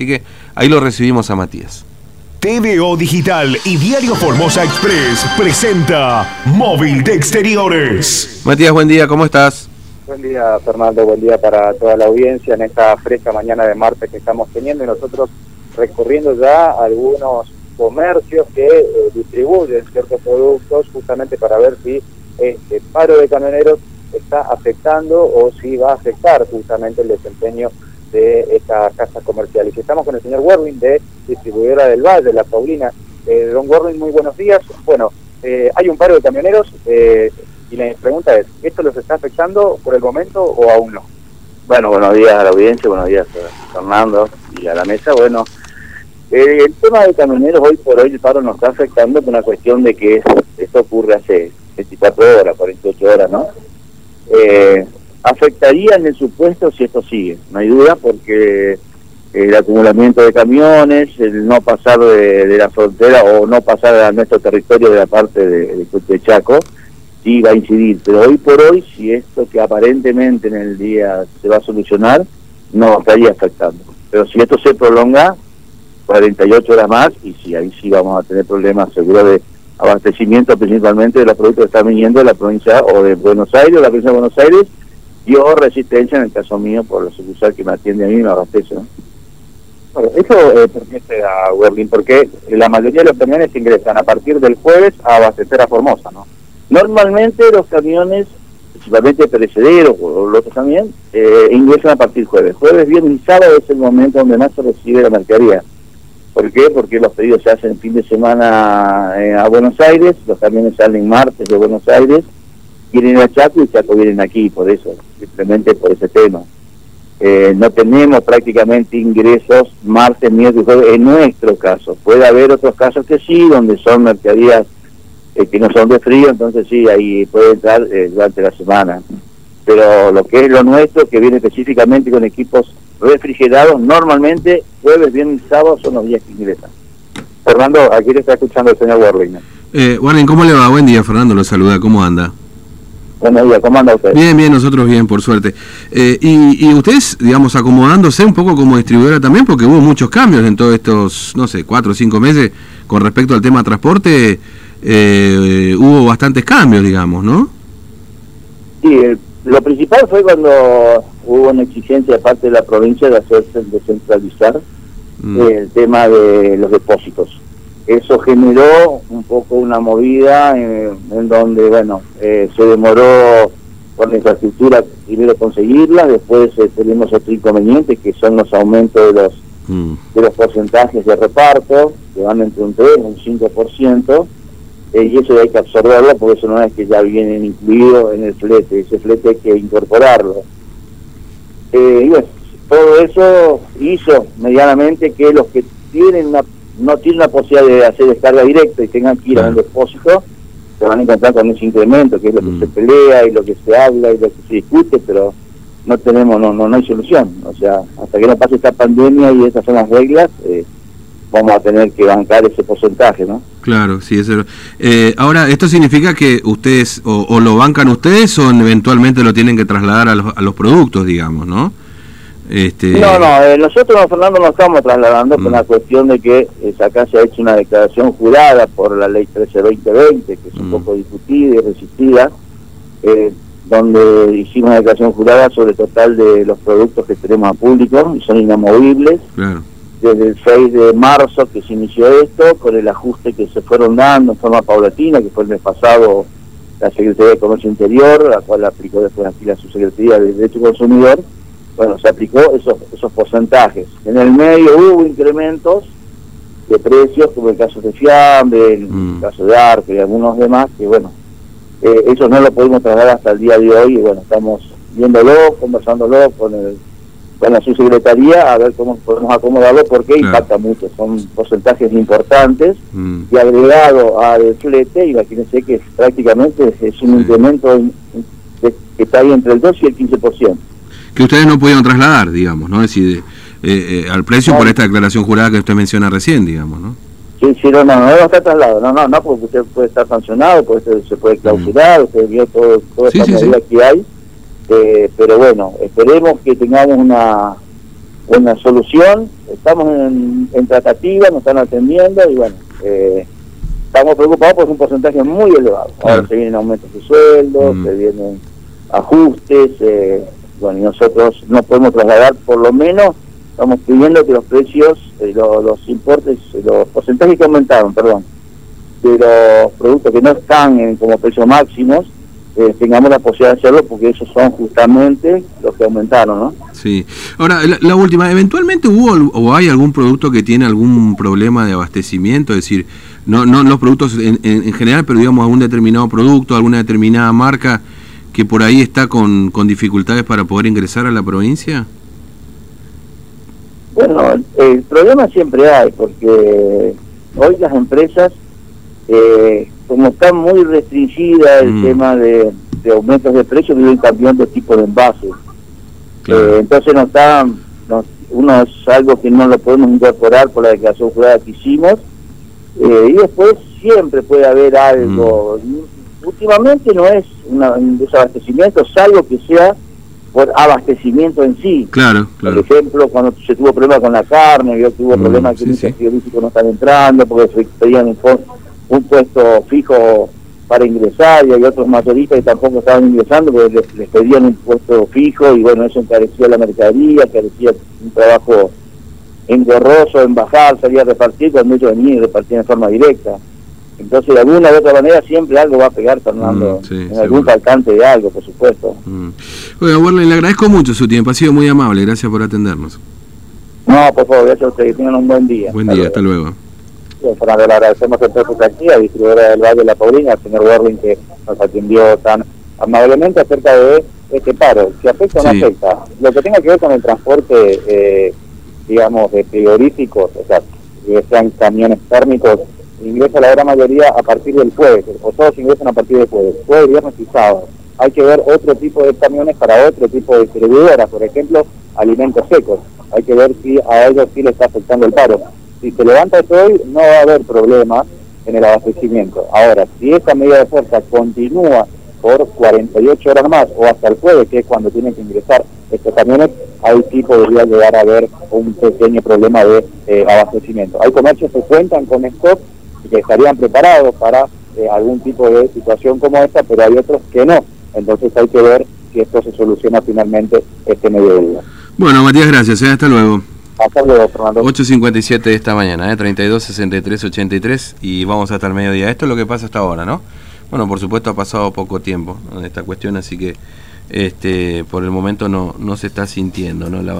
Así que ahí lo recibimos a Matías. TVO Digital y Diario Formosa Express presenta Móvil de Exteriores. Matías, buen día, ¿cómo estás? Buen día, Fernando, buen día para toda la audiencia en esta fresca mañana de martes que estamos teniendo y nosotros recorriendo ya algunos comercios que eh, distribuyen ciertos productos justamente para ver si este paro de camioneros está afectando o si va a afectar justamente el desempeño de esta casa comercial. Y estamos con el señor Werwin de Distribuidora del Valle, la Paulina. Eh, don Werwin, muy buenos días. Bueno, eh, hay un paro de camioneros eh, y la pregunta es, ¿esto los está afectando por el momento o aún no? Bueno, buenos días a la audiencia, buenos días a Fernando y a la mesa. Bueno, eh, el tema de camioneros hoy por hoy el paro nos está afectando por una cuestión de que esto ocurre hace 24 horas, 48 horas, ¿no? Eh, afectaría en el supuesto si esto sigue, no hay duda, porque el acumulamiento de camiones, el no pasar de, la frontera o no pasar a nuestro territorio de la parte de, de, Chaco, sí va a incidir. Pero hoy por hoy, si esto que aparentemente en el día se va a solucionar, no estaría afectando. Pero si esto se prolonga, 48 horas más, y si ahí sí vamos a tener problemas seguro de abastecimiento principalmente de los productos que están viniendo de la provincia o de Buenos Aires, la provincia de Buenos Aires, dio resistencia en el caso mío por la sucursal que me atiende a mí y me abastece. ¿no? Bueno, eso eh, permite a Werlin, porque la mayoría de los camiones ingresan a partir del jueves a abastecer a Formosa, ¿no? Normalmente los camiones, principalmente perecederos o los otros también, eh, ingresan a partir jueves. Jueves, viernes y sábado es el momento donde más se recibe la mercadería. ¿Por qué? Porque los pedidos se hacen fin de semana eh, a Buenos Aires, los camiones salen martes de Buenos Aires ir a Chaco y Chaco vienen aquí, por eso, simplemente por ese tema. Eh, no tenemos prácticamente ingresos martes, miércoles, jueves, en nuestro caso. Puede haber otros casos que sí, donde son mercaderías eh, que no son de frío, entonces sí, ahí puede entrar eh, durante la semana. Pero lo que es lo nuestro, que viene específicamente con equipos refrigerados, normalmente jueves, viernes y sábado son los días que ingresan. Fernando, aquí le está escuchando el señor Warling. Eh, ¿cómo le va? Buen día, Fernando, lo saluda, ¿cómo anda? Buenos días, ¿cómo anda usted? Bien, bien, nosotros bien, por suerte. Eh, y, ustedes, digamos, acomodándose un poco como distribuidora también, porque hubo muchos cambios en todos estos, no sé, cuatro o cinco meses con respecto al tema transporte, eh, hubo bastantes cambios, digamos, ¿no? Sí, lo principal fue cuando hubo una exigencia de parte de la provincia de hacerse descentralizar mm. el tema de los depósitos eso generó un poco una movida en, donde, bueno, eh, se demoró con la infraestructura primero conseguirla, después eh, tenemos otro inconveniente que son los aumentos de los mm. de los porcentajes de reparto, que van entre un 3 y un 5%, eh, y eso hay que absorberlo porque eso no es que ya vienen incluidos en el flete, ese flete hay que incorporarlo. y bueno, todo eso hizo medianamente que los que tienen una no tienen la posibilidad de hacer descarga directa y tengan que ir a un depósito, se van a encontrar con ese incremento, que es lo que mm. se pelea y lo que se habla y lo que se discute, pero no tenemos, no, no, no hay solución. O sea, hasta que no pase esta pandemia y esas son las reglas, eh, vamos a tener que bancar ese porcentaje, ¿no? Claro, sí, eso. Eh, ahora, ¿esto significa que ustedes o, lo bancan ustedes o eventualmente lo tienen que trasladar a los, a los productos, digamos, ¿no? Este... No, no, eh, nosotros, Fernando, nos estamos trasladando con la mm. cuestión de que eh, acá se ha hecho una declaración jurada por la ley 13-2020, que es un mm. poco discutida y resistida, eh, donde hicimos una declaración jurada sobre el total de los productos que tenemos a público y son inamovibles. Desde el 6 de marzo que se inició esto, con el ajuste que se fueron dando en forma paulatina, que fue el mes pasado la Secretaría de Comercio Interior, la cual aplicó después aquí la Subsecretaría de Derecho Consumidor, bueno, se aplicó esos, esos porcentajes. En el medio hubo incrementos de precios, como el caso de Fiambre, el mm. caso de Arco y algunos demás, que bueno, eh, eso no lo pudimos trasladar hasta el día de hoy y bueno, estamos viéndolo, conversándolo con el con la subsecretaría a ver cómo podemos acomodarlo porque impacta mucho, son porcentajes importantes mm. y agregado al flete, imagínense que prácticamente es un incremento que está ahí entre el 2 y el 15% que ustedes no pudieron trasladar, digamos, ¿no? Es decir, eh, eh, al precio por esta declaración jurada que usted menciona recién, digamos, ¿no? Sí, sí, no, no, no está trasladado, no, no, no, porque usted puede estar sancionado, puede se puede clausurar, usted vio todo, toda esta medida que hay, eh, pero bueno, esperemos que tengamos una una solución. Estamos en, tratativa, nos están atendiendo y bueno, eh, estamos preocupados por un porcentaje muy elevado. Ahora se vienen aumentos de sueldos, mm. se vienen ajustes, eh, bueno, y nosotros no podemos trasladar, por lo menos estamos pidiendo que los precios, eh, los, importes, los porcentajes que aumentaron, perdón, de los productos que no están como precios máximos, eh, tengamos la posibilidad de hacerlo porque esos son justamente los que aumentaron, ¿no? Sí. Ahora, la, última, ¿eventualmente hubo o hay algún producto que tiene algún problema de abastecimiento? Es decir, no, no los productos en, en, general, pero digamos algún determinado producto, alguna determinada marca que por ahí está con, con dificultades para poder ingresar a la provincia? Bueno, el problema siempre hay, porque hoy las empresas eh, como está muy restringida el mm. tema de, aumentos de precios, viven cambiando tipo de envases. Eh, entonces no está, uno es algo que no lo podemos incorporar por la declaración jurada que hicimos, eh, y después siempre puede haber algo. Mm. Últimamente no es un desabastecimiento, salvo que sea por abastecimiento en sí. Claro, Por ejemplo, cuando se tuvo problemas con la carne, yo tuvo mm, problemas que sí, muchos no están entrando porque se pedían un puesto fijo para ingresar y hay otros mayoristas que tampoco estaban ingresando porque les, pedían un puesto fijo y bueno, eso encarecía la mercadería, encarecía un trabajo engorroso en bajar, salir a repartir cuando ellos venían y repartían en forma directa. Entonces, de alguna u otra manera, siempre algo va a pegar, Fernando, mm, en algún faltante de algo, por supuesto. Mm. Bueno, le agradezco mucho su tiempo, ha sido muy amable, gracias por atendernos. No, por favor, gracias a ustedes, tengan un buen día. Buen día, hasta luego. Fernando, le agradecemos entonces aquí a distribuidora del Valle de la Paulina, al señor Werling, que nos atendió tan amablemente acerca de este paro. Si afecta o no afecta. Lo que tenga que ver con el transporte, eh, digamos, de frigoríficos, o sea, que sean camiones térmicos, ingresa la gran mayoría a partir del jueves, o todos ingresan a partir del jueves, jueves, viernes y sábado. Hay que ver otro tipo de camiones para otro tipo de distribuidoras, por ejemplo, alimentos secos. Hay que ver si a ellos sí les está afectando el paro si se levanta hoy no va a haber problema en el abastecimiento. Ahora, si esta medida de fuerza continúa por 48 horas más o hasta el jueves, que es cuando tienen que ingresar estos camiones, ahí sí podría llegar a haber un pequeño problema de eh, abastecimiento. Hay comercios que cuentan con stock que estarían preparados para eh, algún tipo de situación como esta, pero hay otros que no. Entonces hay que ver si esto se soluciona finalmente este mediodía. Bueno, Matías, gracias. ¿eh? Hasta luego. Hasta luego, Fernando. 8.57 de esta mañana, ¿eh? 32, 63, 83 y vamos hasta el mediodía. Esto es lo que pasa hasta ahora, ¿no? Bueno, por supuesto ha pasado poco tiempo en esta cuestión, así que este por el momento no, no se está sintiendo, ¿no? La,